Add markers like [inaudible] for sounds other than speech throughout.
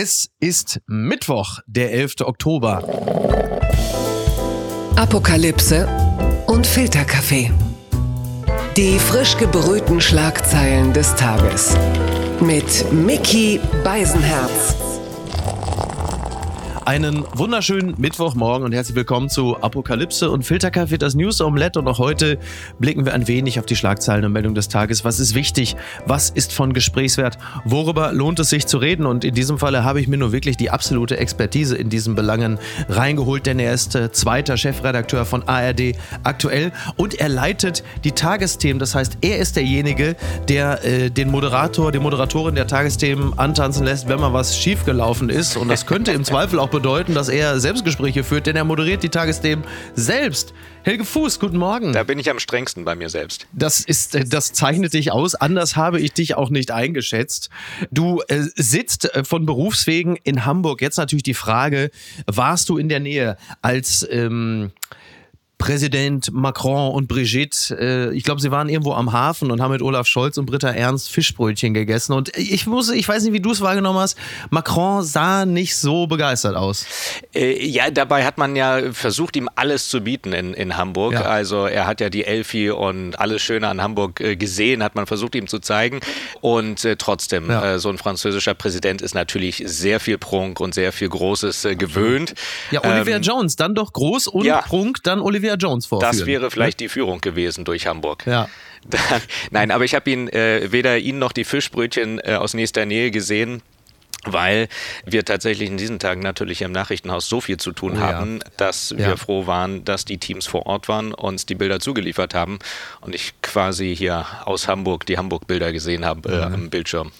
Es ist Mittwoch, der 11. Oktober. Apokalypse und Filterkaffee. Die frisch gebrühten Schlagzeilen des Tages. Mit Mickey Beisenherz. Einen wunderschönen Mittwochmorgen und herzlich willkommen zu Apokalypse und Filterkaffee, das News Omelette. Und auch heute blicken wir ein wenig auf die Schlagzeilen und Meldungen des Tages. Was ist wichtig? Was ist von Gesprächswert? Worüber lohnt es sich zu reden? Und in diesem Falle habe ich mir nur wirklich die absolute Expertise in diesen Belangen reingeholt, denn er ist äh, zweiter Chefredakteur von ARD aktuell und er leitet die Tagesthemen. Das heißt, er ist derjenige, der äh, den Moderator, die Moderatorin der Tagesthemen antanzen lässt, wenn mal was schiefgelaufen ist. Und das könnte im [laughs] Zweifel auch bedeuten, dass er Selbstgespräche führt, denn er moderiert die Tagesthemen selbst. Helge Fuß, guten Morgen. Da bin ich am strengsten bei mir selbst. Das ist, äh, das zeichnet dich aus. Anders habe ich dich auch nicht eingeschätzt. Du äh, sitzt äh, von Berufswegen in Hamburg. Jetzt natürlich die Frage: Warst du in der Nähe, als ähm, Präsident Macron und Brigitte, äh, ich glaube, sie waren irgendwo am Hafen und haben mit Olaf Scholz und Britta Ernst Fischbrötchen gegessen. Und ich muss, ich weiß nicht, wie du es wahrgenommen hast, Macron sah nicht so begeistert aus. Äh, ja, dabei hat man ja versucht, ihm alles zu bieten in, in Hamburg. Ja. Also er hat ja die Elfi und alles Schöne an Hamburg äh, gesehen, hat man versucht, ihm zu zeigen. Und äh, trotzdem, ja. Äh, so ein französischer Präsident ist natürlich sehr viel Prunk und sehr viel Großes äh, gewöhnt. Ja, Olivier ähm, Jones, dann doch groß und ja. Prunk, dann Olivier Olivia Jones vorführen. Das wäre vielleicht die Führung gewesen durch Hamburg. Ja. [laughs] Dann, nein, aber ich habe ihn äh, weder ihn noch die Fischbrötchen äh, aus nächster Nähe gesehen weil wir tatsächlich in diesen Tagen natürlich im Nachrichtenhaus so viel zu tun oh, haben, ja. dass wir ja. froh waren, dass die Teams vor Ort waren, uns die Bilder zugeliefert haben und ich quasi hier aus Hamburg die Hamburg-Bilder gesehen habe äh, mhm. am Bildschirm.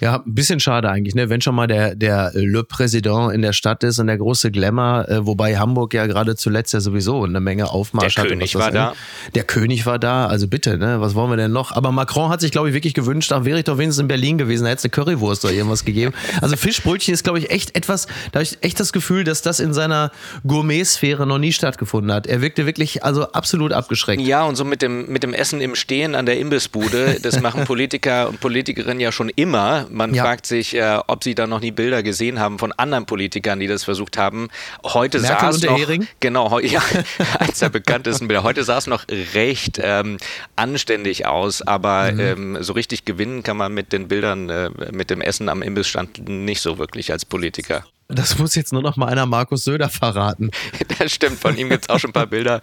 Ja, ein bisschen schade eigentlich, ne? Wenn schon mal der, der Le Président in der Stadt ist und der große Glamour, äh, wobei Hamburg ja gerade zuletzt ja sowieso eine Menge Aufmarsch der hatte. Der König war da. Der König war da, also bitte, ne? Was wollen wir denn noch? Aber Macron hat sich, glaube ich, wirklich gewünscht, da wäre ich doch wenigstens in Berlin gewesen, da hätte es eine Currywurst oder irgendwas gegeben. [laughs] Also Fischbrötchen ist, glaube ich, echt etwas, da habe ich echt das Gefühl, dass das in seiner Gourmet-Sphäre noch nie stattgefunden hat. Er wirkte wirklich also absolut abgeschreckt. Ja, und so mit dem, mit dem Essen im Stehen an der Imbissbude, das machen [laughs] Politiker und Politikerinnen ja schon immer man ja. fragt sich, äh, ob Sie da noch nie Bilder gesehen haben von anderen Politikern, die das versucht haben. Heute Merkel sah es noch, Hering? genau, ja, [laughs] eins der bekanntesten Bilder. Heute sah es noch recht ähm, anständig aus, aber mhm. ähm, so richtig gewinnen kann man mit den Bildern, äh, mit dem Essen am Imbissstand nicht so wirklich als Politiker. Das muss jetzt nur noch mal einer Markus Söder verraten. [laughs] Das stimmt, von ihm gibt es auch schon ein paar Bilder.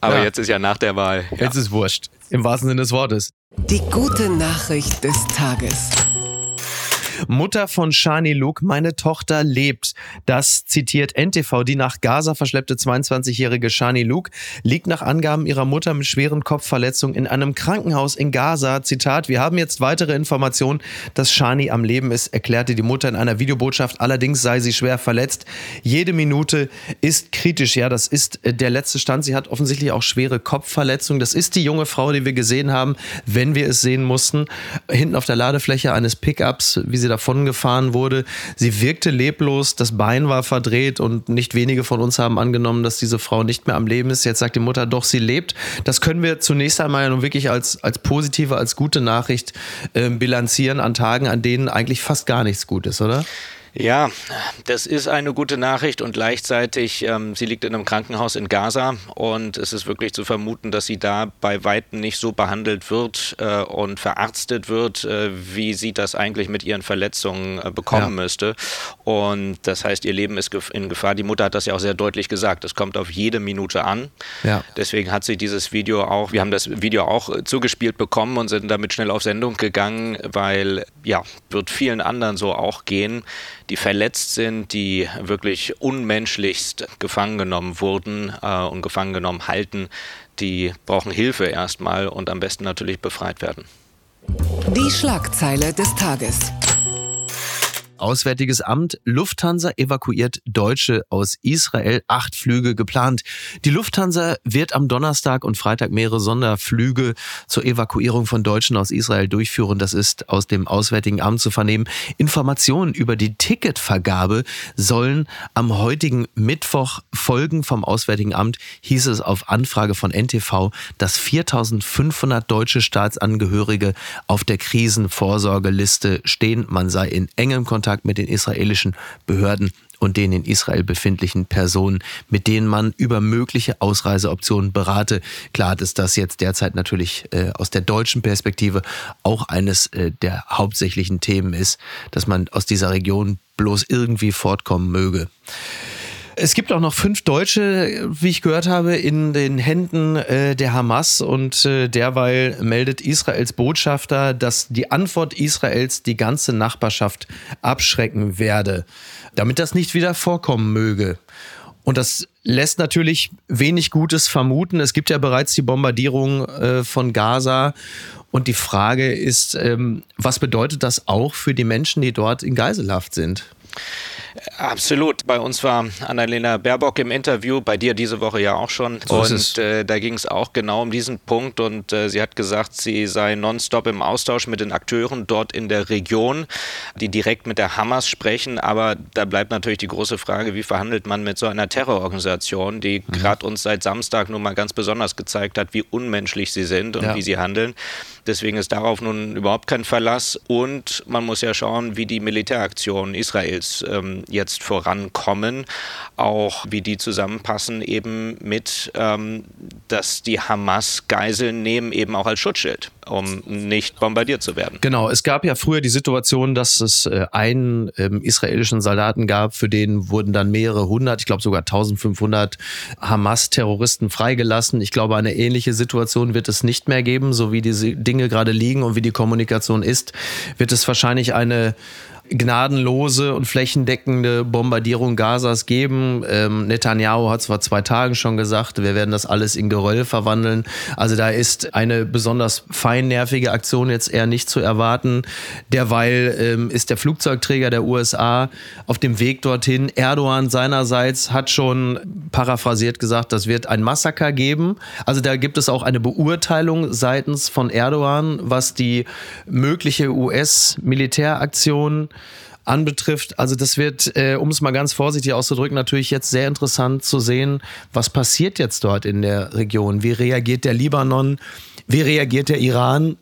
Aber ja. jetzt ist ja nach der Wahl. Ja. Jetzt ist wurscht. Im wahrsten Sinne des Wortes. Die gute Nachricht des Tages. Mutter von Shani Luke, meine Tochter lebt. Das zitiert NTV. Die nach Gaza verschleppte 22-jährige Shani Luke liegt nach Angaben ihrer Mutter mit schweren Kopfverletzungen in einem Krankenhaus in Gaza. Zitat, wir haben jetzt weitere Informationen, dass Shani am Leben ist, erklärte die Mutter in einer Videobotschaft. Allerdings sei sie schwer verletzt. Jede Minute ist kritisch. Ja, das ist äh, der letzte Stand. Sie hat offensichtlich auch schwere Kopfverletzungen. Das ist die junge Frau, die wir gesehen haben, wenn wir es sehen mussten. Hinten auf der Ladefläche eines Pickups, wie sie sie davon gefahren wurde. Sie wirkte leblos, das Bein war verdreht und nicht wenige von uns haben angenommen, dass diese Frau nicht mehr am Leben ist. Jetzt sagt die Mutter, doch, sie lebt. Das können wir zunächst einmal nun wirklich als, als positive, als gute Nachricht äh, bilanzieren an Tagen, an denen eigentlich fast gar nichts gut ist, oder? Ja, das ist eine gute Nachricht und gleichzeitig, ähm, sie liegt in einem Krankenhaus in Gaza und es ist wirklich zu vermuten, dass sie da bei Weitem nicht so behandelt wird äh, und verarztet wird, äh, wie sie das eigentlich mit ihren Verletzungen äh, bekommen ja. müsste. Und das heißt, ihr Leben ist in Gefahr. Die Mutter hat das ja auch sehr deutlich gesagt. Es kommt auf jede Minute an. Ja. Deswegen hat sie dieses Video auch, wir haben das Video auch äh, zugespielt bekommen und sind damit schnell auf Sendung gegangen, weil ja, wird vielen anderen so auch gehen die verletzt sind, die wirklich unmenschlichst gefangen genommen wurden äh, und gefangen genommen halten, die brauchen Hilfe erstmal und am besten natürlich befreit werden. Die Schlagzeile des Tages. Auswärtiges Amt. Lufthansa evakuiert Deutsche aus Israel. Acht Flüge geplant. Die Lufthansa wird am Donnerstag und Freitag mehrere Sonderflüge zur Evakuierung von Deutschen aus Israel durchführen. Das ist aus dem Auswärtigen Amt zu vernehmen. Informationen über die Ticketvergabe sollen am heutigen Mittwoch folgen. Vom Auswärtigen Amt hieß es auf Anfrage von NTV, dass 4500 deutsche Staatsangehörige auf der Krisenvorsorgeliste stehen. Man sei in engem Kontakt Kontakt mit den israelischen Behörden und den in Israel befindlichen Personen, mit denen man über mögliche Ausreiseoptionen berate. Klar ist das jetzt derzeit natürlich äh, aus der deutschen Perspektive auch eines äh, der hauptsächlichen Themen ist, dass man aus dieser Region bloß irgendwie fortkommen möge. Es gibt auch noch fünf Deutsche, wie ich gehört habe, in den Händen äh, der Hamas und äh, derweil meldet Israels Botschafter, dass die Antwort Israels die ganze Nachbarschaft abschrecken werde, damit das nicht wieder vorkommen möge. Und das lässt natürlich wenig Gutes vermuten. Es gibt ja bereits die Bombardierung äh, von Gaza. Und die Frage ist, ähm, was bedeutet das auch für die Menschen, die dort in Geiselhaft sind? Absolut. Bei uns war Annalena Baerbock im Interview, bei dir diese Woche ja auch schon. So und äh, da ging es auch genau um diesen Punkt. Und äh, sie hat gesagt, sie sei nonstop im Austausch mit den Akteuren dort in der Region, die direkt mit der Hamas sprechen. Aber da bleibt natürlich die große Frage, wie verhandelt man mit so einer Terrororganisation, die mhm. gerade uns seit Samstag nun mal ganz besonders gezeigt hat, wie unmenschlich sie sind und ja. wie sie handeln. Deswegen ist darauf nun überhaupt kein Verlass. Und man muss ja schauen, wie die Militäraktionen Israels ähm, jetzt vorankommen, auch wie die zusammenpassen eben mit, ähm, dass die Hamas Geiseln nehmen, eben auch als Schutzschild, um nicht bombardiert zu werden. Genau, es gab ja früher die Situation, dass es äh, einen ähm, israelischen Soldaten gab, für den wurden dann mehrere hundert, ich glaube sogar 1500 Hamas-Terroristen freigelassen. Ich glaube, eine ähnliche Situation wird es nicht mehr geben, so wie diese Dinge gerade liegen und wie die Kommunikation ist, wird es wahrscheinlich eine gnadenlose und flächendeckende Bombardierung Gazas geben. Ähm, Netanyahu hat vor zwei Tagen schon gesagt, wir werden das alles in Geröll verwandeln. Also da ist eine besonders feinnervige Aktion jetzt eher nicht zu erwarten. Derweil ähm, ist der Flugzeugträger der USA auf dem Weg dorthin. Erdogan seinerseits hat schon paraphrasiert gesagt, das wird ein Massaker geben. Also da gibt es auch eine Beurteilung seitens von Erdogan, was die mögliche US-Militäraktion anbetrifft. Also das wird, äh, um es mal ganz vorsichtig auszudrücken, natürlich jetzt sehr interessant zu sehen, was passiert jetzt dort in der Region. Wie reagiert der Libanon? Wie reagiert der Iran?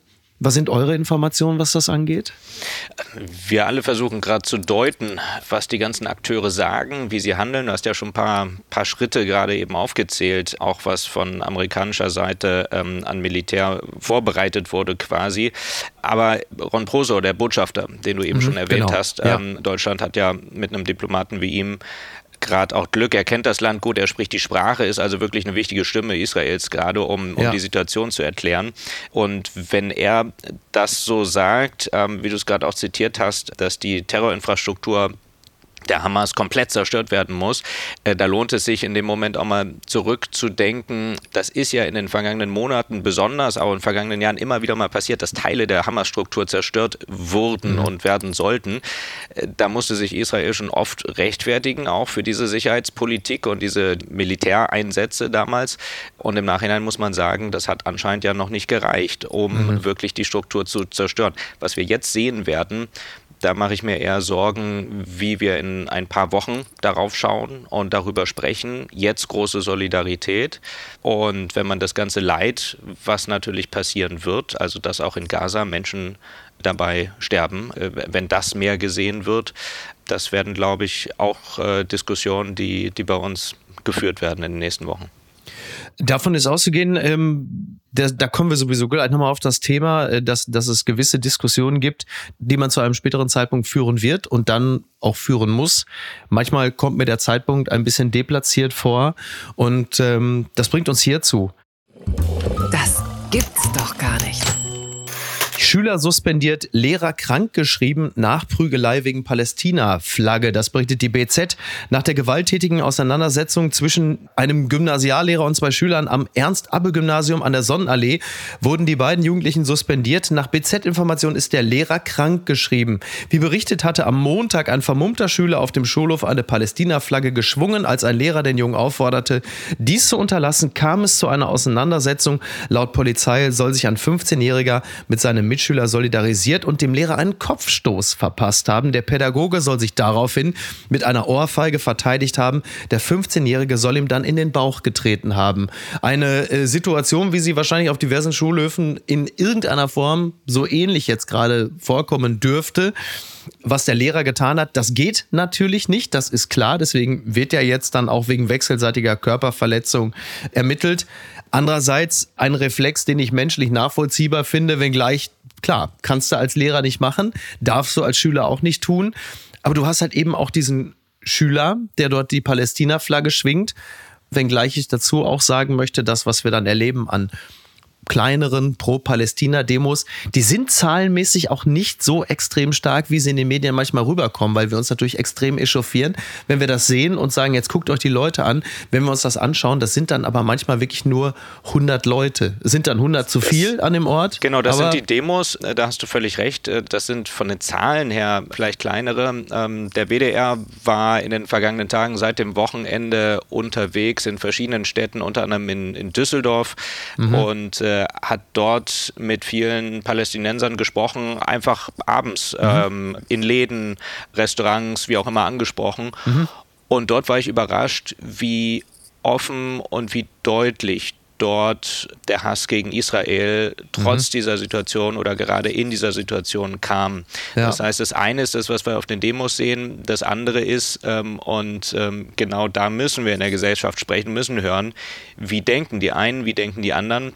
Was sind eure Informationen, was das angeht? Wir alle versuchen gerade zu deuten, was die ganzen Akteure sagen, wie sie handeln. Du hast ja schon ein paar, paar Schritte gerade eben aufgezählt, auch was von amerikanischer Seite ähm, an Militär vorbereitet wurde quasi. Aber Ron Proso, der Botschafter, den du eben mhm, schon erwähnt genau. hast, ähm, ja. Deutschland hat ja mit einem Diplomaten wie ihm gerade auch Glück. Er kennt das Land gut, er spricht die Sprache, ist also wirklich eine wichtige Stimme Israels gerade, um, um ja. die Situation zu erklären. Und wenn er das so sagt, ähm, wie du es gerade auch zitiert hast, dass die Terrorinfrastruktur der Hamas komplett zerstört werden muss. Äh, da lohnt es sich in dem Moment auch mal zurückzudenken. Das ist ja in den vergangenen Monaten besonders, auch in den vergangenen Jahren immer wieder mal passiert, dass Teile der Hamas-Struktur zerstört wurden mhm. und werden sollten. Äh, da musste sich Israel schon oft rechtfertigen, auch für diese Sicherheitspolitik und diese Militäreinsätze damals. Und im Nachhinein muss man sagen, das hat anscheinend ja noch nicht gereicht, um mhm. wirklich die Struktur zu zerstören. Was wir jetzt sehen werden, da mache ich mir eher Sorgen, wie wir in ein paar Wochen darauf schauen und darüber sprechen. Jetzt große Solidarität. Und wenn man das ganze Leid, was natürlich passieren wird, also dass auch in Gaza Menschen dabei sterben, äh, wenn das mehr gesehen wird, das werden, glaube ich, auch äh, Diskussionen, die, die bei uns geführt werden in den nächsten Wochen. Davon ist auszugehen, ähm, da, da kommen wir sowieso gleich nochmal auf das Thema, äh, dass, dass es gewisse Diskussionen gibt, die man zu einem späteren Zeitpunkt führen wird und dann auch führen muss. Manchmal kommt mir der Zeitpunkt ein bisschen deplatziert vor und ähm, das bringt uns hierzu. Schüler suspendiert, Lehrer krankgeschrieben, Nachprügelei wegen Palästina-Flagge. Das berichtet die BZ. Nach der gewalttätigen Auseinandersetzung zwischen einem Gymnasiallehrer und zwei Schülern am Ernst-Abbe-Gymnasium an der Sonnenallee wurden die beiden Jugendlichen suspendiert. Nach BZ-Information ist der Lehrer krankgeschrieben. Wie berichtet hatte am Montag ein vermummter Schüler auf dem Schulhof eine Palästina-Flagge geschwungen. Als ein Lehrer den Jungen aufforderte, dies zu unterlassen, kam es zu einer Auseinandersetzung. Laut Polizei soll sich ein 15-Jähriger mit seinem Mitschüler Mitschüler solidarisiert und dem Lehrer einen Kopfstoß verpasst haben. Der Pädagoge soll sich daraufhin mit einer Ohrfeige verteidigt haben. Der 15-Jährige soll ihm dann in den Bauch getreten haben. Eine äh, Situation, wie sie wahrscheinlich auf diversen Schulhöfen in irgendeiner Form so ähnlich jetzt gerade vorkommen dürfte. was der Lehrer getan hat. Das geht natürlich nicht, das ist klar. Deswegen wird ja jetzt dann auch wegen wechselseitiger Körperverletzung ermittelt. Andererseits ein Reflex, den ich menschlich nachvollziehbar finde, wenngleich, klar, kannst du als Lehrer nicht machen, darfst du als Schüler auch nicht tun. Aber du hast halt eben auch diesen Schüler, der dort die Palästina-Flagge schwingt, wenngleich ich dazu auch sagen möchte, das, was wir dann erleben an kleineren Pro-Palästina-Demos, die sind zahlenmäßig auch nicht so extrem stark, wie sie in den Medien manchmal rüberkommen, weil wir uns natürlich extrem echauffieren, wenn wir das sehen und sagen, jetzt guckt euch die Leute an. Wenn wir uns das anschauen, das sind dann aber manchmal wirklich nur 100 Leute. Sind dann 100 zu viel an dem Ort? Genau, das sind die Demos, äh, da hast du völlig recht. Äh, das sind von den Zahlen her vielleicht kleinere. Ähm, der WDR war in den vergangenen Tagen seit dem Wochenende unterwegs in verschiedenen Städten, unter anderem in, in Düsseldorf mhm. und äh, hat dort mit vielen Palästinensern gesprochen, einfach abends mhm. ähm, in Läden, Restaurants, wie auch immer angesprochen. Mhm. Und dort war ich überrascht, wie offen und wie deutlich dort der Hass gegen Israel trotz mhm. dieser Situation oder gerade in dieser Situation kam. Ja. Das heißt, das eine ist das, was wir auf den Demos sehen, das andere ist, ähm, und ähm, genau da müssen wir in der Gesellschaft sprechen, müssen hören, wie denken die einen, wie denken die anderen.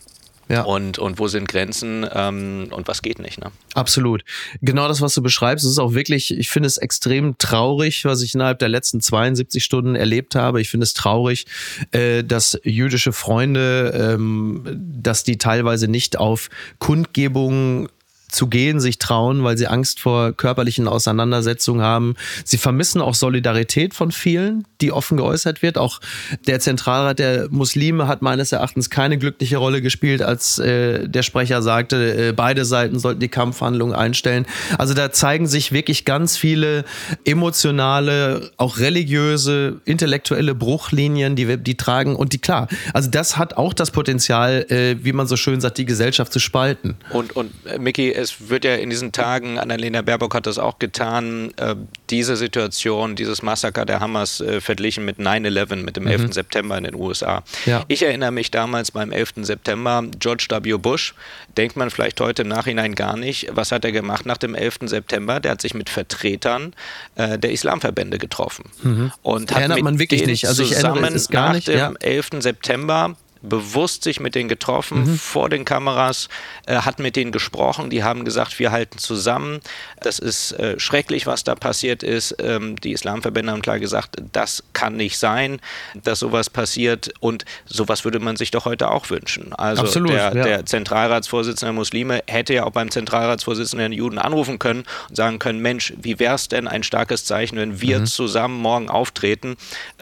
Ja. Und, und wo sind Grenzen ähm, und was geht nicht. Ne? Absolut. Genau das, was du beschreibst, ist auch wirklich, ich finde es extrem traurig, was ich innerhalb der letzten 72 Stunden erlebt habe. Ich finde es traurig, äh, dass jüdische Freunde, ähm, dass die teilweise nicht auf Kundgebungen zu gehen, sich trauen, weil sie Angst vor körperlichen Auseinandersetzungen haben. Sie vermissen auch Solidarität von vielen, die offen geäußert wird. Auch der Zentralrat der Muslime hat meines Erachtens keine glückliche Rolle gespielt, als äh, der Sprecher sagte, äh, beide Seiten sollten die Kampfhandlungen einstellen. Also da zeigen sich wirklich ganz viele emotionale, auch religiöse, intellektuelle Bruchlinien, die wir, die tragen und die klar. Also das hat auch das Potenzial, äh, wie man so schön sagt, die Gesellschaft zu spalten. Und und äh, Mickey, es wird ja in diesen Tagen, Annalena Baerbock hat das auch getan, äh, diese Situation, dieses Massaker der Hamas äh, verglichen mit 9-11, mit dem mhm. 11. September in den USA. Ja. Ich erinnere mich damals beim 11. September, George W. Bush, denkt man vielleicht heute im Nachhinein gar nicht, was hat er gemacht nach dem 11. September? Der hat sich mit Vertretern äh, der Islamverbände getroffen. Mhm. Und hat Erinnert man wirklich nicht. Also ich erinnere es gar nicht. Nach dem ja. 11. September bewusst sich mit denen getroffen, mhm. vor den Kameras, äh, hat mit denen gesprochen, die haben gesagt, wir halten zusammen. Das ist äh, schrecklich, was da passiert ist. Ähm, die Islamverbände haben klar gesagt, das kann nicht sein, dass sowas passiert und sowas würde man sich doch heute auch wünschen. Also Absolut, der, ja. der Zentralratsvorsitzende der Muslime hätte ja auch beim Zentralratsvorsitzenden der Juden anrufen können und sagen können, Mensch, wie wäre es denn ein starkes Zeichen, wenn wir mhm. zusammen morgen auftreten?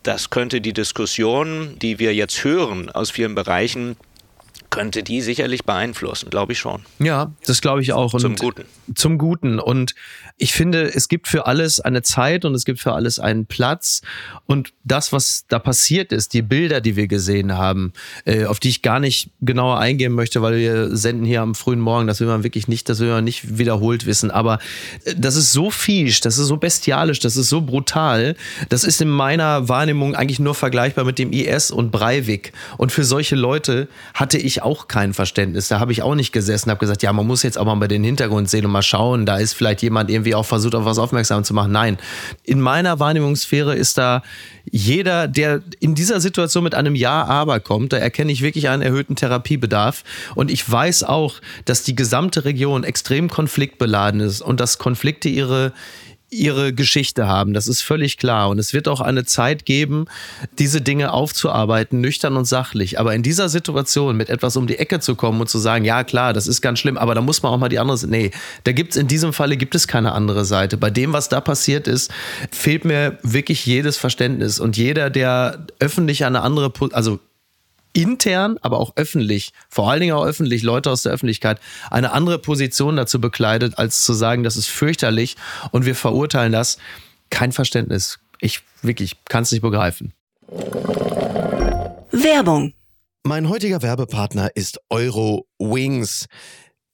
Das könnte die Diskussion, die wir jetzt hören aus vielen Bereichen, könnte die sicherlich beeinflussen, glaube ich schon. Ja, das glaube ich auch. Und zum Guten. Zum Guten. Und ich finde, es gibt für alles eine Zeit und es gibt für alles einen Platz. Und das, was da passiert ist, die Bilder, die wir gesehen haben, äh, auf die ich gar nicht genauer eingehen möchte, weil wir senden hier am frühen Morgen, das will man wirklich nicht, das will man nicht wiederholt wissen. Aber äh, das ist so fiesch, das ist so bestialisch, das ist so brutal. Das ist in meiner Wahrnehmung eigentlich nur vergleichbar mit dem IS und Breivik. Und für solche Leute hatte ich auch kein Verständnis. Da habe ich auch nicht gesessen, habe gesagt, ja, man muss jetzt auch mal bei den Hintergrund sehen und mal schauen, da ist vielleicht jemand irgendwie auch versucht, auf was aufmerksam zu machen. Nein, in meiner Wahrnehmungssphäre ist da jeder, der in dieser Situation mit einem Ja, aber kommt, da erkenne ich wirklich einen erhöhten Therapiebedarf. Und ich weiß auch, dass die gesamte Region extrem konfliktbeladen ist und dass Konflikte ihre, ihre Geschichte haben. Das ist völlig klar. Und es wird auch eine Zeit geben, diese Dinge aufzuarbeiten, nüchtern und sachlich. Aber in dieser Situation mit etwas um die Ecke zu kommen und zu sagen, ja klar, das ist ganz schlimm, aber da muss man auch mal die andere Seite. Nee, da gibt es in diesem Falle gibt es keine andere Seite. Bei dem, was da passiert ist, fehlt mir wirklich jedes Verständnis. Und jeder, der öffentlich eine andere, also intern, aber auch öffentlich, vor allen Dingen auch öffentlich, Leute aus der Öffentlichkeit, eine andere Position dazu bekleidet, als zu sagen, das ist fürchterlich und wir verurteilen das. Kein Verständnis. Ich wirklich kann es nicht begreifen. Werbung. Mein heutiger Werbepartner ist Euro Wings.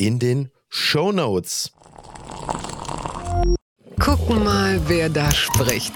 in den Show Notes. Gucken mal, wer da spricht.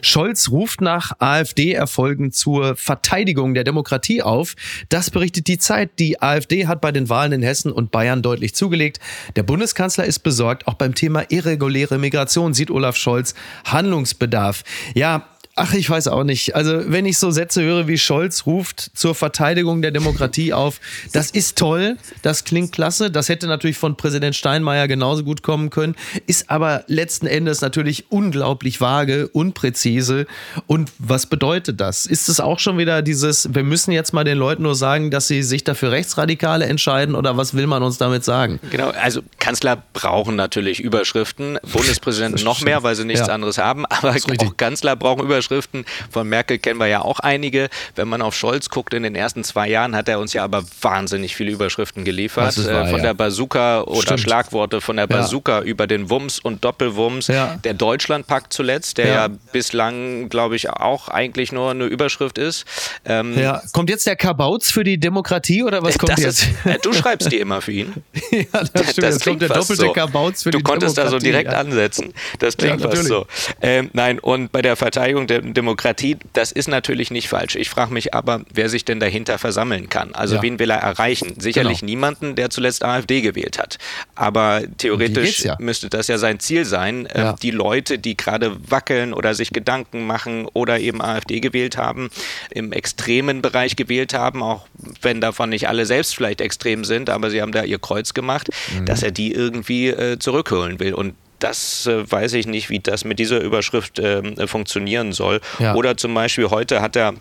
Scholz ruft nach AfD-Erfolgen zur Verteidigung der Demokratie auf. Das berichtet die Zeit. Die AfD hat bei den Wahlen in Hessen und Bayern deutlich zugelegt. Der Bundeskanzler ist besorgt. Auch beim Thema irreguläre Migration sieht Olaf Scholz Handlungsbedarf. Ja, Ach, ich weiß auch nicht. Also, wenn ich so Sätze höre, wie Scholz ruft zur Verteidigung der Demokratie auf, das ist toll, das klingt klasse. Das hätte natürlich von Präsident Steinmeier genauso gut kommen können, ist aber letzten Endes natürlich unglaublich vage, unpräzise. Und was bedeutet das? Ist es auch schon wieder dieses, wir müssen jetzt mal den Leuten nur sagen, dass sie sich dafür Rechtsradikale entscheiden oder was will man uns damit sagen? Genau, also Kanzler brauchen natürlich Überschriften, Bundespräsidenten noch mehr, weil sie nichts ja. anderes haben, aber auch Kanzler brauchen Überschriften. Überschriften. Von Merkel kennen wir ja auch einige. Wenn man auf Scholz guckt, in den ersten zwei Jahren hat er uns ja aber wahnsinnig viele Überschriften geliefert. Äh, wahr, von ja. der Bazooka oder Stimmt. Schlagworte von der Bazooka ja. über den Wumms und Doppelwumms. Ja. Der Deutschlandpakt zuletzt, der ja, bislang, glaube ich, auch eigentlich nur eine Überschrift ist. Ähm. Kommt jetzt der Kabauz für die Demokratie oder was [laughs] kommt jetzt? Ist, äh, du schreibst die immer für ihn. [laughs] ja, das stimmt. Das kommt der doppelte so. Kabauz für du die Demokratie. Du konntest da so direkt ansetzen. Das klingt fast so. Ähm, nein, und bei der Verteidigung der Demokratie, das ist natürlich nicht falsch. Ich frage mich aber, wer sich denn dahinter versammeln kann. Also ja. wen will er erreichen? Sicherlich genau. niemanden, der zuletzt AfD gewählt hat. Aber theoretisch ja. müsste das ja sein Ziel sein, ähm, ja. die Leute, die gerade wackeln oder sich Gedanken machen oder eben AfD gewählt haben, im extremen Bereich gewählt haben, auch wenn davon nicht alle selbst vielleicht extrem sind, aber sie haben da ihr Kreuz gemacht, mhm. dass er die irgendwie äh, zurückholen will. Und das äh, weiß ich nicht, wie das mit dieser Überschrift äh, funktionieren soll. Ja. Oder zum Beispiel heute hat er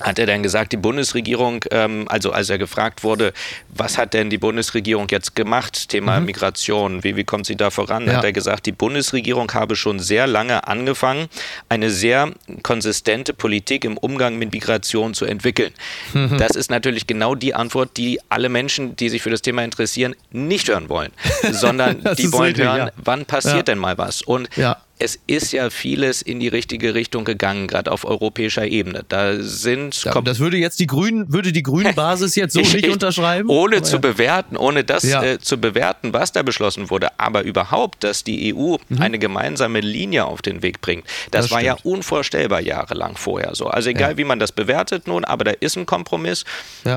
hat er dann gesagt, die Bundesregierung, ähm, also als er gefragt wurde, was hat denn die Bundesregierung jetzt gemacht, Thema mhm. Migration, wie, wie kommt sie da voran, ja. hat er gesagt, die Bundesregierung habe schon sehr lange angefangen, eine sehr konsistente Politik im Umgang mit Migration zu entwickeln. Mhm. Das ist natürlich genau die Antwort, die alle Menschen, die sich für das Thema interessieren, nicht hören wollen, sondern [laughs] die wollen richtig, hören, ja. wann passiert ja. denn mal was? Und es ist ja vieles in die richtige Richtung gegangen, gerade auf europäischer Ebene. Da sind ja, das würde jetzt die Grünen, würde die Grünen [laughs] Basis jetzt so nicht unterschreiben? Ohne zu ja. bewerten, ohne das ja. äh, zu bewerten, was da beschlossen wurde, aber überhaupt, dass die EU mhm. eine gemeinsame Linie auf den Weg bringt, das, das war stimmt. ja unvorstellbar jahrelang vorher so. Also egal, wie man das bewertet nun, aber da ist ein Kompromiss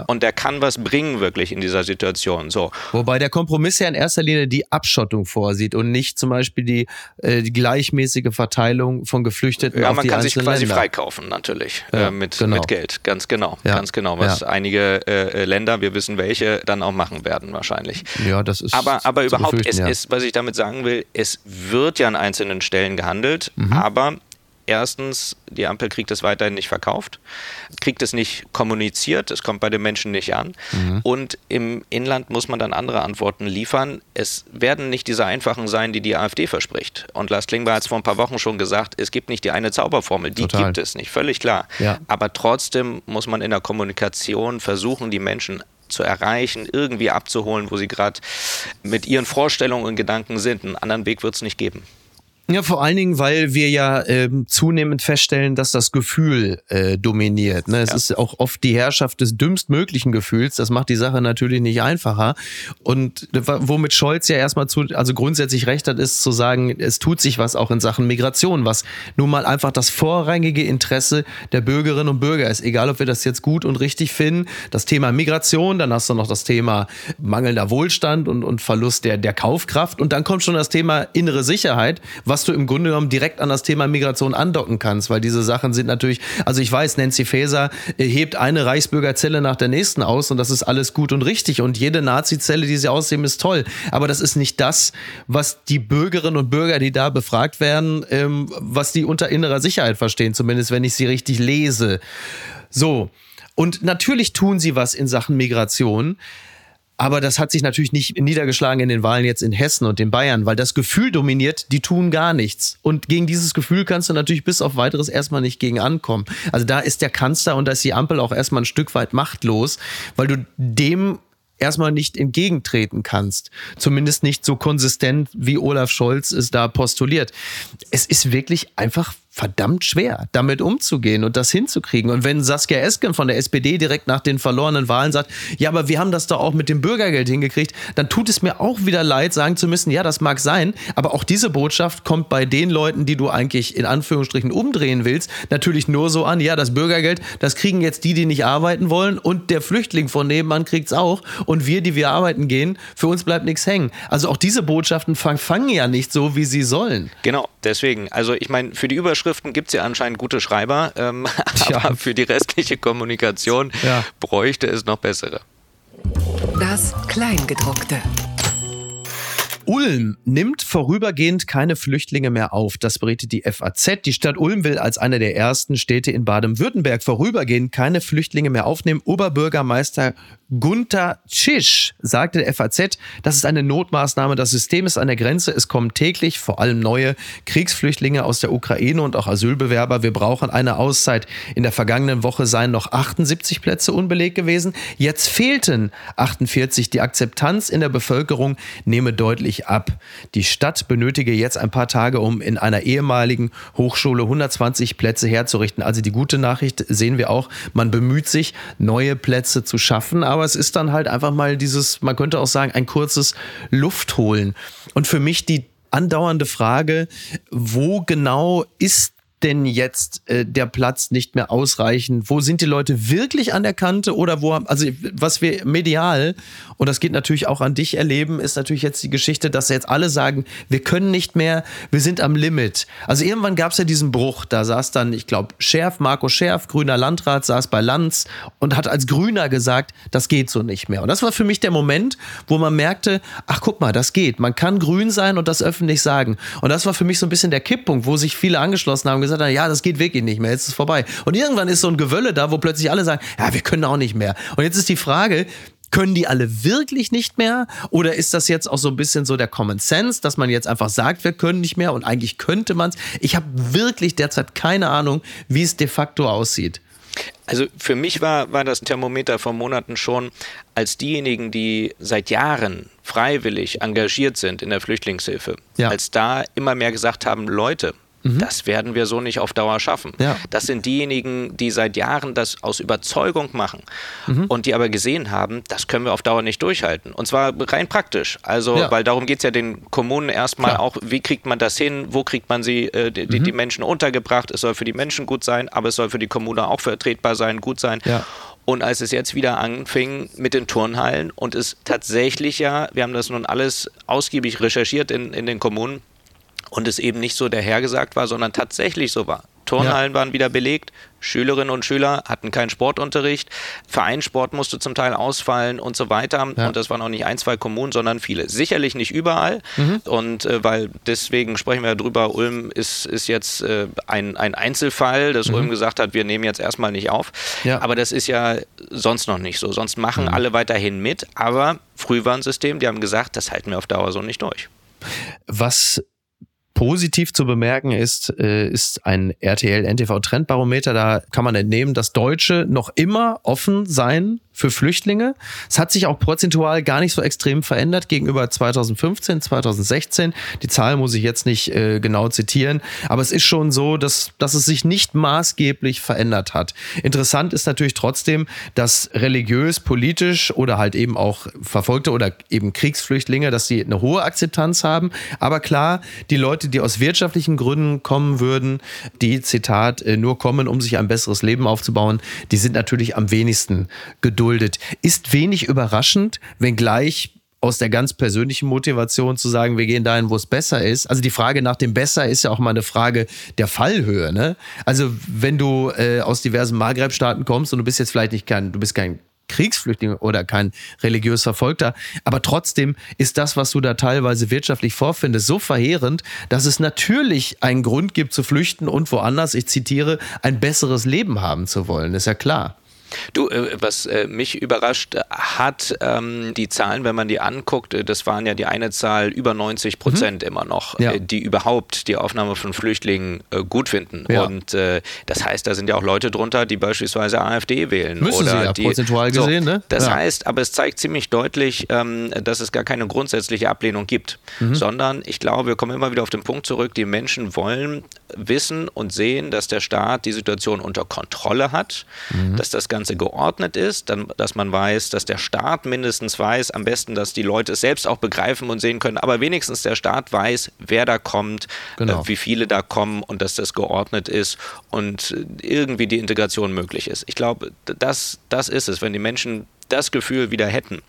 und der kann was bringen wirklich in dieser Situation. So. Wobei der Kompromiss ja in erster Linie die Abschottung vorsieht und nicht zum Beispiel die, äh, die gleich gleichmäßige Verteilung von Geflüchteten ja, auf man die kann sich einzelnen quasi Länder. freikaufen natürlich Ja, äh, mit, genau. mit Geld, ganz genau, Ja. ganz genau, was einige äh, Länder, wir wissen welche, dann auch machen werden wahrscheinlich. Ja, das ist Aber, aber überhaupt, es ist, was ich damit sagen will, es wird ja an einzelnen Stellen gehandelt, Mhm. aber erstens, die Ampel kriegt es weiterhin nicht verkauft, kriegt es nicht kommuniziert, es kommt bei den Menschen nicht an. Mhm. Und im Inland muss man dann andere Antworten liefern. Es werden nicht diese einfachen sein, die die AfD verspricht. Und Lars Klingbeil hat es vor ein paar Wochen schon gesagt, es gibt nicht die eine Zauberformel, die Total. gibt es nicht, völlig klar. Ja. Aber trotzdem muss man in der Kommunikation versuchen, die Menschen zu erreichen, irgendwie abzuholen, wo sie gerade mit ihren Vorstellungen und Gedanken sind. Einen anderen Weg wird es nicht geben. Ja, vor allen Dingen, weil wir ja ähm, zunehmend feststellen, dass das Gefühl äh, dominiert. Ne? Es Ja. ist auch oft die Herrschaft des dümmstmöglichen Gefühls. Das macht die Sache natürlich nicht einfacher. Und womit Scholz ja erstmal zu, also grundsätzlich recht hat, ist zu sagen, es tut sich was auch in Sachen Migration, was nun mal einfach das vorrangige Interesse der Bürgerinnen und Bürger ist. Egal, ob wir das jetzt gut und richtig finden. Das Thema Migration, dann hast du noch das Thema mangelnder Wohlstand und, und Verlust der, der Kaufkraft. Und dann kommt schon das Thema innere Sicherheit, was du im Grunde genommen direkt an das Thema Migration andocken kannst, weil diese Sachen sind natürlich, also ich weiß, Nancy Faeser äh, hebt eine Reichsbürgerzelle nach der nächsten aus und das ist alles gut und richtig und jede Nazi-Zelle, die sie ausheben, ist toll. Aber das ist nicht das, was die Bürgerinnen und Bürger, die da befragt werden, ähm, was die unter innerer Sicherheit verstehen, zumindest wenn ich sie richtig lese. So. Und natürlich tun sie was in Sachen Migration. Aber das hat sich natürlich nicht niedergeschlagen in den Wahlen jetzt in Hessen und in Bayern, weil das Gefühl dominiert, die tun gar nichts. Und gegen dieses Gefühl kannst du natürlich bis auf weiteres erstmal nicht gegen ankommen. Also da ist der Kanzler und da ist die Ampel auch erstmal ein Stück weit machtlos, weil du dem erstmal nicht entgegentreten kannst. Zumindest nicht so konsistent, wie Olaf Scholz es da postuliert. Es ist wirklich einfach verdammt schwer, damit umzugehen und das hinzukriegen. Und wenn Saskia Esken von der SPD direkt nach den verlorenen Wahlen sagt, ja, aber wir haben das doch auch mit dem Bürgergeld hingekriegt, dann tut es mir auch wieder leid, sagen zu müssen, ja, das mag sein, aber auch diese Botschaft kommt bei den Leuten, die du eigentlich in Anführungsstrichen umdrehen willst, natürlich nur so an, ja, das Bürgergeld, das kriegen jetzt die, die nicht arbeiten wollen und der Flüchtling von nebenan kriegt's auch und wir, die wir arbeiten gehen, für uns bleibt nichts hängen. Also auch diese Botschaften fang, fangen ja nicht so, wie sie sollen. Genau, deswegen. Also ich meine, für die Überschriften gibt es ja anscheinend gute Schreiber, ähm, [laughs] aber für die restliche Kommunikation Ja. bräuchte es noch bessere. Das Kleingedruckte. Ulm nimmt vorübergehend keine Flüchtlinge mehr auf. Das berichtet die FAZ. Die Stadt Ulm will als eine der ersten Städte in Baden-Württemberg vorübergehend keine Flüchtlinge mehr aufnehmen. Oberbürgermeister Gunther Tschisch sagte der FAZ, das ist eine Notmaßnahme. Das System ist an der Grenze. Es kommen täglich vor allem neue Kriegsflüchtlinge aus der Ukraine und auch Asylbewerber. Wir brauchen eine Auszeit. In der vergangenen Woche seien noch 78 Plätze unbelegt gewesen. Jetzt fehlten 48. Die Akzeptanz in der Bevölkerung nehme deutlich ab. Die Stadt benötige jetzt ein paar Tage, um in einer ehemaligen Hochschule 120 Plätze herzurichten. Also die gute Nachricht sehen wir auch, man bemüht sich, neue Plätze zu schaffen, aber es ist dann halt einfach mal dieses, man könnte auch sagen, ein kurzes Luftholen. Und für mich die andauernde Frage, wo genau ist denn jetzt äh, der Platz nicht mehr ausreichend? Wo sind die Leute wirklich an der Kante oder wo also was wir medial, und das geht natürlich auch an dich erleben, ist natürlich jetzt die Geschichte, dass jetzt alle sagen, wir können nicht mehr, wir sind am Limit. Also irgendwann gab es ja diesen Bruch, da saß dann, ich glaube, Schärf, Marco Schärf, grüner Landrat, saß bei Lanz und hat als Grüner gesagt, das geht so nicht mehr. Und das war für mich der Moment, wo man merkte, ach guck mal, das geht. Man kann grün sein und das öffentlich sagen. Und das war für mich so ein bisschen der Kipppunkt, wo sich viele angeschlossen haben und gesagt haben, ja, das geht wirklich nicht mehr, jetzt ist es vorbei. Und irgendwann ist so ein Gewölle da, wo plötzlich alle sagen, ja, wir können auch nicht mehr. Und jetzt ist die Frage, können die alle wirklich nicht mehr? Oder ist das jetzt auch so ein bisschen so der Common Sense, dass man jetzt einfach sagt, wir können nicht mehr und eigentlich könnte man es? Ich habe wirklich derzeit keine Ahnung, wie es de facto aussieht. Also für mich war, war das Thermometer vor Monaten schon, als diejenigen, die seit Jahren freiwillig engagiert sind in der Flüchtlingshilfe, Ja. als da immer mehr gesagt haben, Leute, das werden wir so nicht auf Dauer schaffen. Ja. Das sind diejenigen, die seit Jahren das aus Überzeugung machen und die aber gesehen haben, das können wir auf Dauer nicht durchhalten. Und zwar rein praktisch. Also, Ja. weil darum geht es ja den Kommunen erstmal Klar. auch, wie kriegt man das hin, wo kriegt man sie, äh, die, die, die Menschen untergebracht. Es soll für die Menschen gut sein, aber es soll für die Kommune auch vertretbar sein, gut sein. Ja. Und als es jetzt wieder anfing mit den Turnhallen und es tatsächlich ja, wir haben das nun alles ausgiebig recherchiert in, in den Kommunen, und es eben nicht so dahergesagt war, sondern tatsächlich so war. Turnhallen ja. waren wieder belegt, Schülerinnen und Schüler hatten keinen Sportunterricht, Vereinssport musste zum Teil ausfallen und so weiter. Ja. Und das waren auch nicht ein, zwei Kommunen, sondern viele. Sicherlich nicht überall. Mhm. Und äh, weil deswegen sprechen wir drüber, Ulm ist, ist jetzt äh, ein, ein Einzelfall, dass mhm. Ulm gesagt hat, wir nehmen jetzt erstmal nicht auf. Ja. Aber das ist ja sonst noch nicht so. Sonst machen mhm. alle weiterhin mit. Aber Frühwarnsystem, die haben gesagt, das halten wir auf Dauer so nicht durch. Was positiv zu bemerken ist, äh, ist ein RTL NTV Trendbarometer. Da kann man entnehmen, dass Deutsche noch immer offen sein für Flüchtlinge. Es hat sich auch prozentual gar nicht so extrem verändert gegenüber 2015, 2016. Die Zahl muss ich jetzt nicht äh, genau zitieren, aber es ist schon so, dass, dass es sich nicht maßgeblich verändert hat. Interessant ist natürlich trotzdem, dass religiös, politisch oder halt eben auch Verfolgte oder eben Kriegsflüchtlinge, dass sie eine hohe Akzeptanz haben. Aber klar, die Leute, die aus wirtschaftlichen Gründen kommen würden, die, Zitat, äh, nur kommen, um sich ein besseres Leben aufzubauen, die sind natürlich am wenigsten geduldet geduldet. Ist wenig überraschend, wenngleich aus der ganz persönlichen Motivation zu sagen, wir gehen dahin, wo es besser ist. Also die Frage nach dem Besser ist ja auch mal eine Frage der Fallhöhe. Ne? Also wenn du äh, aus diversen Maghreb-Staaten kommst und du bist jetzt vielleicht nicht kein, du bist kein Kriegsflüchtling oder kein religiös Verfolgter. Aber trotzdem ist das, was du da teilweise wirtschaftlich vorfindest, so verheerend, dass es natürlich einen Grund gibt zu flüchten und woanders, ich zitiere, ein besseres Leben haben zu wollen. ist ja klar. Du, äh, was äh, mich überrascht hat, ähm, die Zahlen, wenn man die anguckt, äh, das waren ja die eine Zahl über 90 Prozent mhm. immer noch, ja. die überhaupt die Aufnahme von Flüchtlingen gut finden. Ja. Und das heißt, da sind ja auch Leute drunter, die beispielsweise AfD wählen. Müssen oder sie ja, die, prozentual so, gesehen, ne? Das ja. heißt, aber es zeigt ziemlich deutlich, ähm, dass es gar keine grundsätzliche Ablehnung gibt, mhm. sondern ich glaube, wir kommen immer wieder auf den Punkt zurück, die Menschen wollen wissen und sehen, dass der Staat die Situation unter Kontrolle hat, mhm. dass das Ganze geordnet ist, dann, dass man weiß, dass der Staat mindestens weiß, am besten, dass die Leute es selbst auch begreifen und sehen können, aber wenigstens der Staat weiß, wer da kommt, genau. äh, wie viele da kommen und dass das geordnet ist und irgendwie die Integration möglich ist. Ich glaube, das, das ist es, wenn die Menschen das Gefühl wieder hätten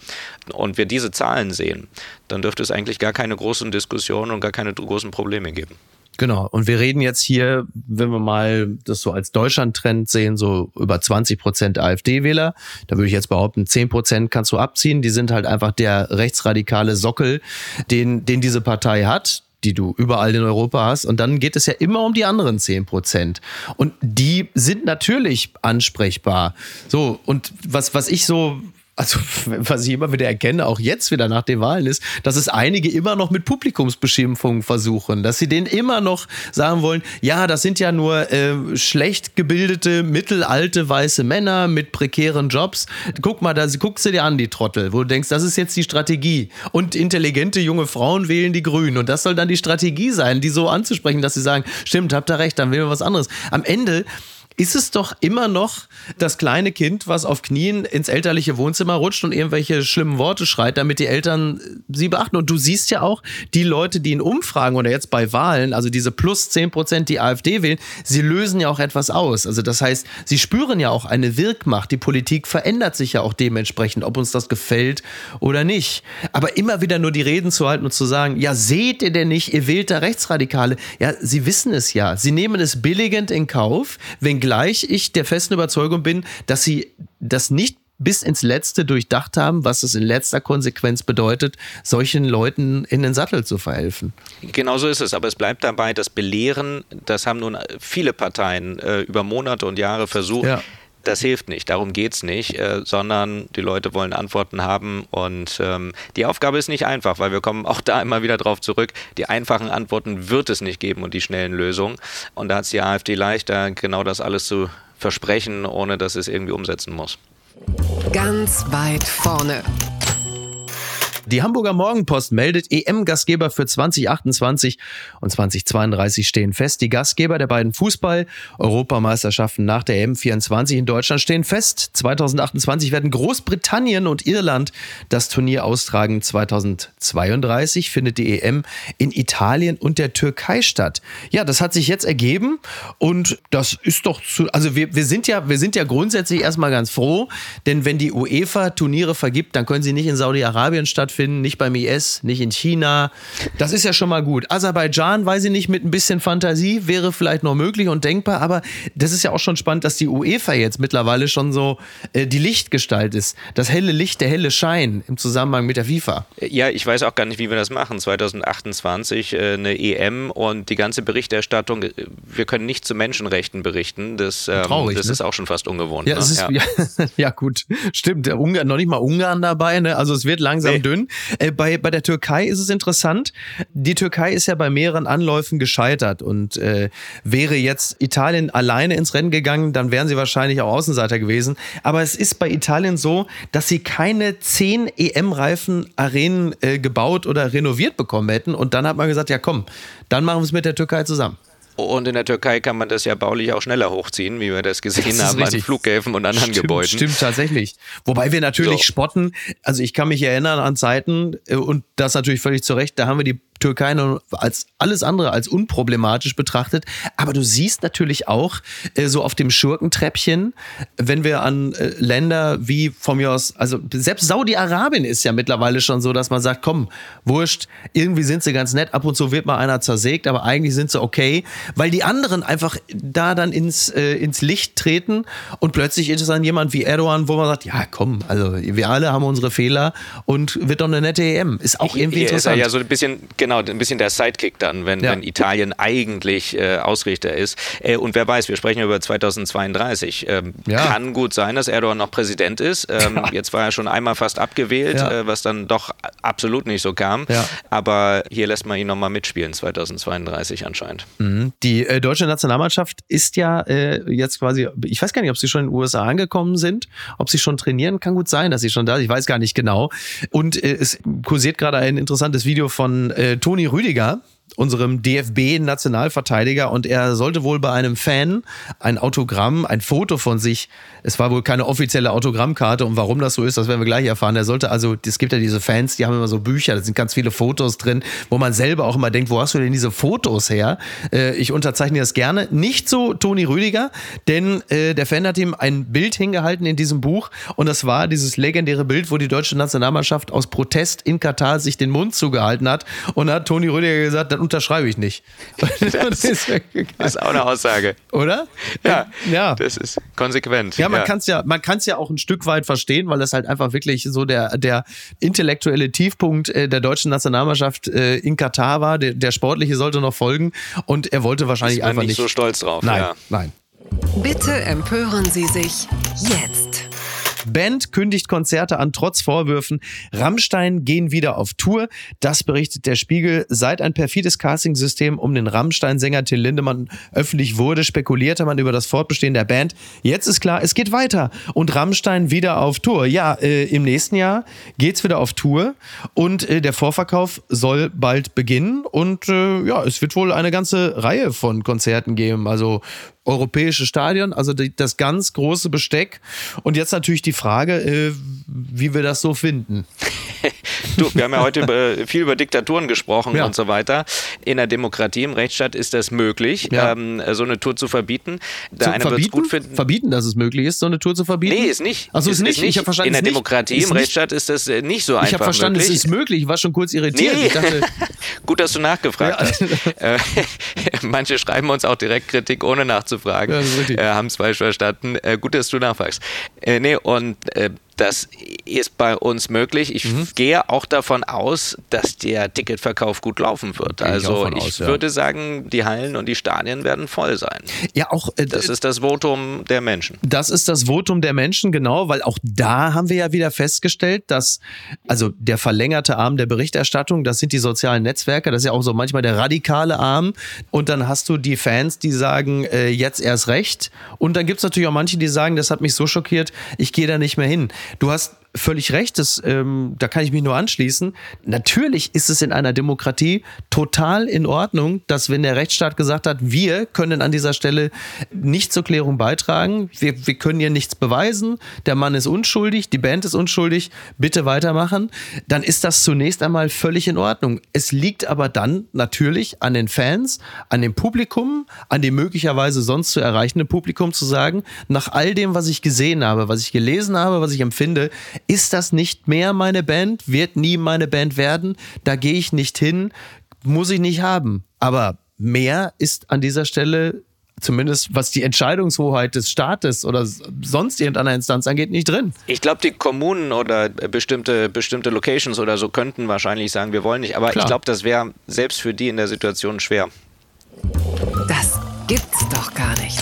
und wir diese Zahlen sehen, dann dürfte es eigentlich gar keine großen Diskussionen und gar keine großen Probleme geben. Genau. Und wir reden jetzt hier, wenn wir mal das so als Deutschland-Trend sehen, so über 20 Prozent AfD-Wähler. Da würde ich jetzt behaupten, 10 Prozent kannst du abziehen. Die sind halt einfach der rechtsradikale Sockel, den, den diese Partei hat die du überall in Europa hast. Und dann geht es ja immer um die anderen 10 Prozent. Und die sind natürlich ansprechbar. So, und was, was ich so also was ich immer wieder erkenne, auch jetzt wieder nach den Wahlen, ist, dass es einige immer noch mit Publikumsbeschimpfungen versuchen, dass sie denen immer noch sagen wollen, ja, das sind ja nur äh, schlecht gebildete, mittelalte weiße Männer mit prekären Jobs. Guck mal, da guckst du dir an, die Trottel, wo du denkst, das ist jetzt die Strategie. Und intelligente junge Frauen wählen die Grünen. Und das soll dann die Strategie sein, die so anzusprechen, dass sie sagen, stimmt, habt ihr recht, dann wählen wir was anderes. Am Ende ist es doch immer noch das kleine Kind, was auf Knien ins elterliche Wohnzimmer rutscht und irgendwelche schlimmen Worte schreit, damit die Eltern sie beachten. Und du siehst ja auch, die Leute, die in Umfragen oder jetzt bei Wahlen, also diese plus 10 Prozent, die AfD wählen, sie lösen ja auch etwas aus. Also das heißt, sie spüren ja auch eine Wirkmacht. Die Politik verändert sich ja auch dementsprechend, ob uns das gefällt oder nicht. Aber immer wieder nur die Reden zu halten und zu sagen, ja, seht ihr denn nicht, ihr wählt da Rechtsradikale. Ja, sie wissen es ja. Sie nehmen es billigend in Kauf, wenngleich wenngleich ich der festen Überzeugung bin, dass sie das nicht bis ins Letzte durchdacht haben, was es in letzter Konsequenz bedeutet, solchen Leuten in den Sattel zu verhelfen. Genau so ist es, aber es bleibt dabei, das Belehren, das haben nun viele Parteien äh, über Monate und Jahre versucht. Ja. Das hilft nicht, darum geht es nicht, äh, sondern die Leute wollen Antworten haben und ähm, die Aufgabe ist nicht einfach, weil wir kommen auch da immer wieder drauf zurück. Die einfachen Antworten wird es nicht geben und die schnellen Lösungen. Und da hat es die AfD leichter, genau das alles zu versprechen, ohne dass es irgendwie umsetzen muss. Ganz weit vorne. Die Hamburger Morgenpost meldet, EM-Gastgeber für 2028 und 2032 stehen fest. Die Gastgeber der beiden Fußball-Europameisterschaften nach der EM24 in Deutschland stehen fest. 2028 werden Großbritannien und Irland das Turnier austragen. 2032 findet die EM in Italien und der Türkei statt. Ja, das hat sich jetzt ergeben und das ist doch zu, also wir, wir sind ja, wir sind ja grundsätzlich erstmal ganz froh, denn wenn die UEFA Turniere vergibt, dann können sie nicht in Saudi-Arabien stattfinden stattfinden, nicht beim IS, nicht in China. Das ist ja schon mal gut. Aserbaidschan, weiß ich nicht, mit ein bisschen Fantasie wäre vielleicht noch möglich und denkbar, aber das ist ja auch schon spannend, dass die UEFA jetzt mittlerweile schon so äh, die Lichtgestalt ist. Das helle Licht, der helle Schein im Zusammenhang mit der FIFA. Ja, ich weiß auch gar nicht, wie wir das machen. 2028 äh, eine EM und die ganze Berichterstattung. äh, Wir können nicht zu Menschenrechten berichten. Das, ähm, Traurig, das ne? ist auch schon fast ungewohnt. Ja, ne? ist, ja. [laughs] Ja, gut, stimmt. Ungarn, noch nicht mal Ungarn dabei, ne? Also es wird langsam Nee. dünn. Äh, bei, bei der Türkei ist es interessant. Die Türkei ist ja bei mehreren Anläufen gescheitert und äh, wäre jetzt Italien alleine ins Rennen gegangen, dann wären sie wahrscheinlich auch Außenseiter gewesen. Aber es ist bei Italien so, dass sie keine zehn EM-reifen Arenen äh, gebaut oder renoviert bekommen hätten. Und dann hat man gesagt, ja komm, dann machen wir es mit der Türkei zusammen. Und in der Türkei kann man das ja baulich auch schneller hochziehen, wie wir das gesehen Das haben an richtig. Flughäfen und anderen stimmt, Gebäuden. Stimmt tatsächlich. Wobei wir natürlich So. spotten. Also ich kann mich erinnern an Zeiten äh, und das natürlich völlig zu Recht. Da haben wir die Türkei als alles andere als unproblematisch betrachtet. Aber du siehst natürlich auch äh, so auf dem Schurkentreppchen, wenn wir an äh, Länder wie von mir aus, also selbst Saudi-Arabien ist ja mittlerweile schon so, dass man sagt, komm, wurscht, irgendwie sind sie ganz nett, ab und zu wird mal einer zersägt, aber eigentlich sind sie okay, weil die anderen einfach da dann ins, äh, ins Licht treten und plötzlich ist es dann jemand wie Erdogan, wo man sagt, ja komm, also wir alle haben unsere Fehler und wird doch eine nette EM. Ist auch irgendwie Hier ist er interessant. ja so ein bisschen, genau, ein bisschen der Sidekick dann, wenn, Ja. wenn Italien eigentlich äh, Ausrichter ist. Äh, und wer weiß, wir sprechen über 2032. Ähm, Ja. Kann gut sein, dass Erdogan noch Präsident ist. Ähm, Jetzt war er schon einmal fast abgewählt, Ja. äh, was dann doch absolut nicht so kam. Ja. Aber hier lässt man ihn nochmal mitspielen, 2032 anscheinend. Mhm. Die äh, deutsche Nationalmannschaft ist ja äh, jetzt quasi, ich weiß gar nicht, ob sie schon in den USA angekommen sind, ob sie schon trainieren, kann gut sein, dass sie schon da sind, ich weiß gar nicht genau. Und äh, es kursiert gerade ein interessantes Video von äh, Toni Rüdiger, unserem DFB-Nationalverteidiger und er sollte wohl bei einem Fan ein Autogramm, ein Foto von sich, es war wohl keine offizielle Autogrammkarte und warum das so ist, das werden wir gleich erfahren. Er sollte also, es gibt ja diese Fans, die haben immer so Bücher, da sind ganz viele Fotos drin, wo man selber auch immer denkt, wo hast du denn diese Fotos her? Äh, ich unterzeichne das gerne. Nicht so Toni Rüdiger, denn äh, der Fan hat ihm ein Bild hingehalten in diesem Buch und das war dieses legendäre Bild, wo die deutsche Nationalmannschaft aus Protest in Katar sich den Mund zugehalten hat und hat Toni Rüdiger gesagt, dann unterschreibe ich nicht. [laughs] [laughs] Das ist auch eine Aussage. Oder? Ja, ja. das ist konsequent. Ja, man kann es ja, man kann es ja auch ein Stück weit verstehen, weil das halt einfach wirklich so der der intellektuelle Tiefpunkt äh, der deutschen Nationalmannschaft äh, in Katar war. Der, der sportliche sollte noch folgen und er wollte wahrscheinlich ist man einfach nicht nicht. so stolz drauf. nein, Ja. nein. Bitte empören Sie sich jetzt. Band kündigt Konzerte an, trotz Vorwürfen. Rammstein gehen wieder auf Tour. Das berichtet der Spiegel. Seit ein perfides Castingsystem um den Rammstein-Sänger Till Lindemann öffentlich wurde, spekulierte man über das Fortbestehen der Band. Jetzt ist klar, es geht weiter. Und Rammstein wieder auf Tour. Ja, äh, im nächsten Jahr geht's wieder auf Tour. Und äh, der Vorverkauf soll bald beginnen. Und äh, ja, es wird wohl eine ganze Reihe von Konzerten geben. Also europäische Stadion, also die, das ganz große Besteck. Und jetzt natürlich die Frage, äh, wie wir das so finden. [laughs] Du, wir haben ja heute über, viel über Diktaturen gesprochen Ja. und so weiter. In der Demokratie, im Rechtsstaat ist das möglich, Ja. ähm, so eine Tour zu verbieten. Der Zu eine verbieten? gut finden. verbieten, dass es möglich ist, so eine Tour zu verbieten? Nee, ist nicht. Achso, ist, nicht. Ich habe verstanden, In der ist nicht. Demokratie, Ist im nicht. Rechtsstaat ist das äh, nicht so einfach Ich habe verstanden, möglich. es ist möglich. Ich war schon kurz irritiert. Nee. Dachte, [laughs] Gut, dass du nachgefragt Ja. hast. [laughs] [laughs] Manche schreiben uns auch direkt Kritik, ohne nachzufragen. Ja, äh, Haben es falsch verstanden. Äh, gut, dass du nachfragst. Äh, nee, und äh, das ist bei uns möglich. Ich Mhm. gehe auch davon aus, dass der Ticketverkauf gut laufen wird. Ich Also von ich aus, ja. würde sagen, die Hallen und die Stadien werden voll sein. ja, auch äh, Das ist das Votum der Menschen. Das ist das Votum der Menschen, genau, weil auch da haben wir ja wieder festgestellt, dass, also der verlängerte Arm der Berichterstattung, das sind die sozialen Netzwerke, das ist ja auch so manchmal der radikale Arm. Und dann hast du die Fans, die sagen, äh, jetzt erst recht. Und dann gibt's natürlich auch manche, die sagen, das hat mich so schockiert, ich gehe da nicht mehr hin. Du hast völlig recht, das, ähm, da kann ich mich nur anschließen. Natürlich ist es in einer Demokratie total in Ordnung, dass wenn der Rechtsstaat gesagt hat, wir können an dieser Stelle nicht zur Klärung beitragen, wir, wir können hier nichts beweisen, der Mann ist unschuldig, die Band ist unschuldig, bitte weitermachen, dann ist das zunächst einmal völlig in Ordnung. Es liegt aber dann natürlich an den Fans, an dem Publikum, an dem möglicherweise sonst zu erreichenden Publikum zu sagen, nach all dem, was ich gesehen habe, was ich gelesen habe, was ich empfinde, ist das nicht mehr meine Band, wird nie meine Band werden, da gehe ich nicht hin, muss ich nicht haben. Aber mehr ist an dieser Stelle zumindest was die Entscheidungshoheit des Staates oder sonst irgendeiner Instanz angeht, nicht drin. Ich glaube, die Kommunen oder bestimmte, bestimmte Locations oder so könnten wahrscheinlich sagen, wir wollen nicht. Aber Klar. ich glaube, das wäre selbst für die in der Situation schwer. Das gibt's doch gar nicht.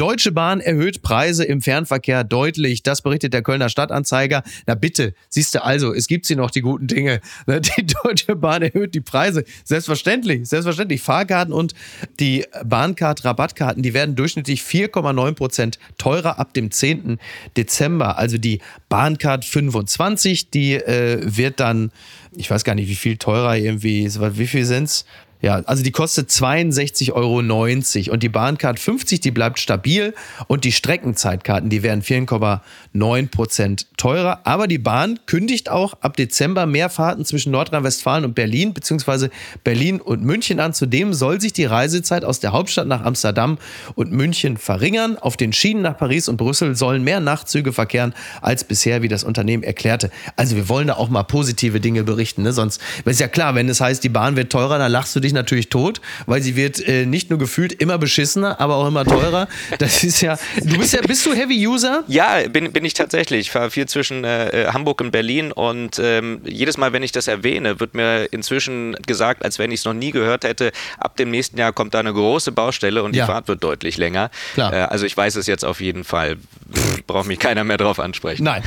Deutsche Bahn erhöht Preise im Fernverkehr deutlich. Das berichtet der Kölner Stadtanzeiger. Na bitte, siehst du also, es gibt sie noch die guten Dinge. [laughs] Ne, die Deutsche Bahn erhöht die Preise. Selbstverständlich, selbstverständlich. Fahrkarten und die Bahncard-Rabattkarten, die werden durchschnittlich 4,9 Prozent teurer ab dem 10. Dezember. Also die Bahncard 25, die äh, wird dann, ich weiß gar nicht, wie viel teurer irgendwie, wie viel sind's? Ja, also die kostet 62,90 Euro und die Bahncard 50, die bleibt stabil und die Streckenzeitkarten, die werden 4,9 Prozent teurer. Aber die Bahn kündigt auch ab Dezember mehr Fahrten zwischen Nordrhein-Westfalen und Berlin beziehungsweise Berlin und München an. Zudem soll sich die Reisezeit aus der Hauptstadt nach Amsterdam und München verringern. Auf den Schienen nach Paris und Brüssel sollen mehr Nachtzüge verkehren als bisher, wie das Unternehmen erklärte. Also wir wollen da auch mal positive Dinge berichten, ne? sonst ist ja klar, wenn es heißt, die Bahn wird teurer, dann lachst du dich natürlich tot, weil sie wird äh, nicht nur gefühlt immer beschissener, aber auch immer teurer. Das ist ja, du bist ja, bist du Heavy User? Ja, bin, bin ich tatsächlich. Ich fahre viel zwischen äh, Hamburg und Berlin und ähm, jedes Mal, wenn ich das erwähne, wird mir inzwischen gesagt, als wenn ich es noch nie gehört hätte, ab dem nächsten Jahr kommt da eine große Baustelle und die ja. Fahrt wird deutlich länger. Klar. Äh, also ich weiß es jetzt auf jeden Fall. Braucht mich keiner mehr drauf ansprechen. Nein.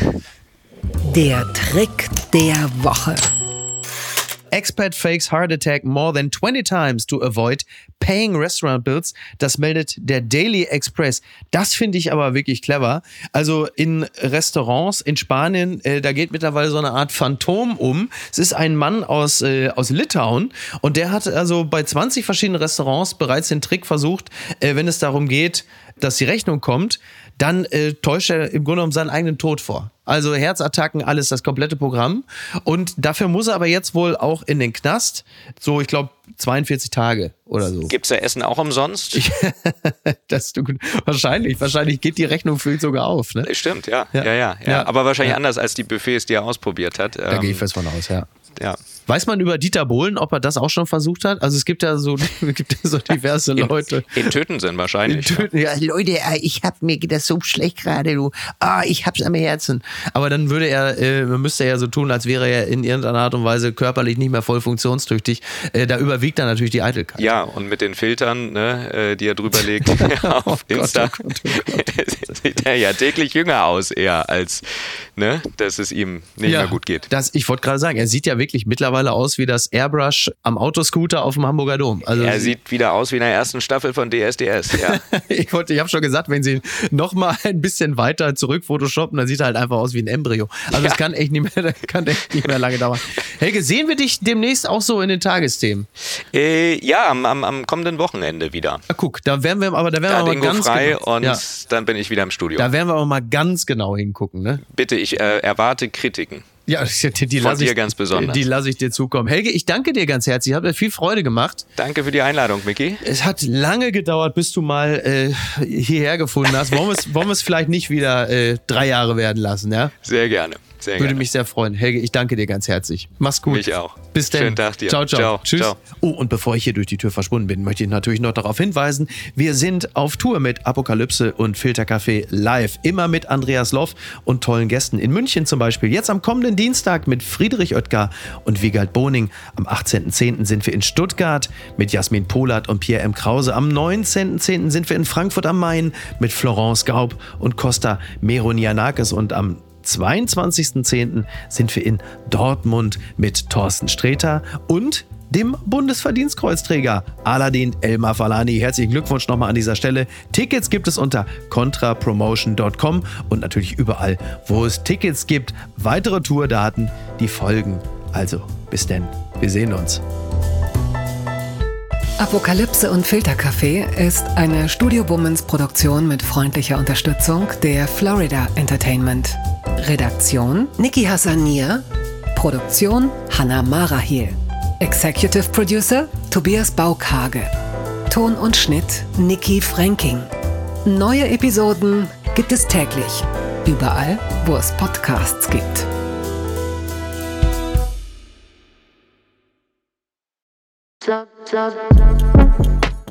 Der Trick der Woche. Expat fakes heart attack more than 20 times to avoid paying restaurant bills. Das meldet der Daily Express. Das finde ich aber wirklich clever. Also in Restaurants in Spanien, äh, da geht mittlerweile so eine Art Phantom um. Es ist ein Mann aus, äh, aus Litauen und der hat also bei 20 verschiedenen Restaurants bereits den Trick versucht, äh, wenn es darum geht, dass die Rechnung kommt, dann äh, täuscht er im Grunde genommen seinen eigenen Tod vor. Also Herzattacken, alles, das komplette Programm. Und dafür muss er aber jetzt wohl auch in den Knast. So, ich glaube, 42 Tage oder so. Gibt es da Essen auch umsonst? [laughs] das, du, wahrscheinlich. Wahrscheinlich geht die Rechnung für ihn sogar auf. Ne? Stimmt, ja. Ja, ja, ja. ja. Aber wahrscheinlich ja. anders als die Buffets, die er ausprobiert hat. Da ähm, gehe ich fest von aus, ja ja. Weiß man über Dieter Bohlen, ob er das auch schon versucht hat? Also es gibt ja so, [laughs] gibt ja so diverse in, Leute. In Töten sind wahrscheinlich. In Töten, ja. Leute, äh, ich hab mir geht das so schlecht gerade, du. Ah, ich hab's am Herzen. Aber dann würde er, äh, müsste er ja so tun, als wäre er in irgendeiner Art und Weise körperlich nicht mehr voll funktionstüchtig. Äh, da überwiegt dann natürlich die Eitelkeit. Ja, und mit den Filtern, ne, äh, die er drüber legt [laughs] auf oh Insta, Gott, oh Gott, oh [laughs] Gott. sieht er ja täglich jünger aus eher, als ne, dass es ihm nicht ja, mehr gut geht. Das, ich wollte gerade sagen, er sieht ja wirklich mittlerweile mittlerweile aus wie das Airbrush am Autoscooter auf dem Hamburger Dom. Also er sieht wieder aus wie in der ersten Staffel von DSDS. Ja. [laughs] ich wollte, ich habe schon gesagt, wenn sie ihn noch mal ein bisschen weiter zurück photoshoppen, dann sieht er halt einfach aus wie ein Embryo. Also es kann echt nicht mehr, [laughs] kann echt nicht mehr lange dauern. Helge, sehen wir dich demnächst auch so in den Tagesthemen? Äh, ja, am, am, am, kommenden Wochenende wieder. Ah, guck, da werden wir aber da werden da wir mal ganz frei genau, und ja. dann bin ich wieder im Studio. Da werden wir aber mal ganz genau hingucken, ne? Bitte, ich äh, erwarte Kritiken. Ja, die, die lasse ich, ganz besonders. Die lasse ich dir zukommen. Helge, ich danke dir ganz herzlich. Hat mir viel Freude gemacht. Danke für die Einladung, Micky. Es hat lange gedauert, bis du mal äh, hierher gefunden hast. Wollen wir es, wollen wir es vielleicht nicht wieder äh, drei Jahre werden lassen, ja? Sehr gerne. Sehr Würde gerne. mich sehr freuen. Helge, ich danke dir ganz herzlich. Mach's gut. Mich auch. Bis dann. Schönen Tag dir. Ciao, ciao. ciao Tschüss. Ciao. Oh, und bevor ich hier durch die Tür verschwunden bin, möchte ich natürlich noch darauf hinweisen, wir sind auf Tour mit Apokalypse und Filtercafé live. Immer mit Andreas Loff und tollen Gästen. In München zum Beispiel. Jetzt am kommenden Dienstag mit Friedrich Oetker und Wiegald Boning. Am 18.10. sind wir in Stuttgart mit Jasmin Polat und Pierre M. Krause. Am 19.10. sind wir in Frankfurt am Main mit Florence Gaub und Costa Meronianakis. Und am 22.10. sind wir in Dortmund mit Thorsten Sträter und dem Bundesverdienstkreuzträger Aladin Elmar Falani. Herzlichen Glückwunsch nochmal an dieser Stelle. Tickets gibt es unter contrapromotion.com und natürlich überall, wo es Tickets gibt. Weitere Tourdaten, die folgen. Also, bis denn. Wir sehen uns. Apokalypse und Filterkaffee ist eine Studio Womans Produktion mit freundlicher Unterstützung der Florida Entertainment. Redaktion Niki Hassanier. Produktion Hannah Marahiel. Executive Producer Tobias Baukage. Ton und Schnitt Niki Franking. Neue Episoden gibt es täglich Überall, wo es Podcasts gibt.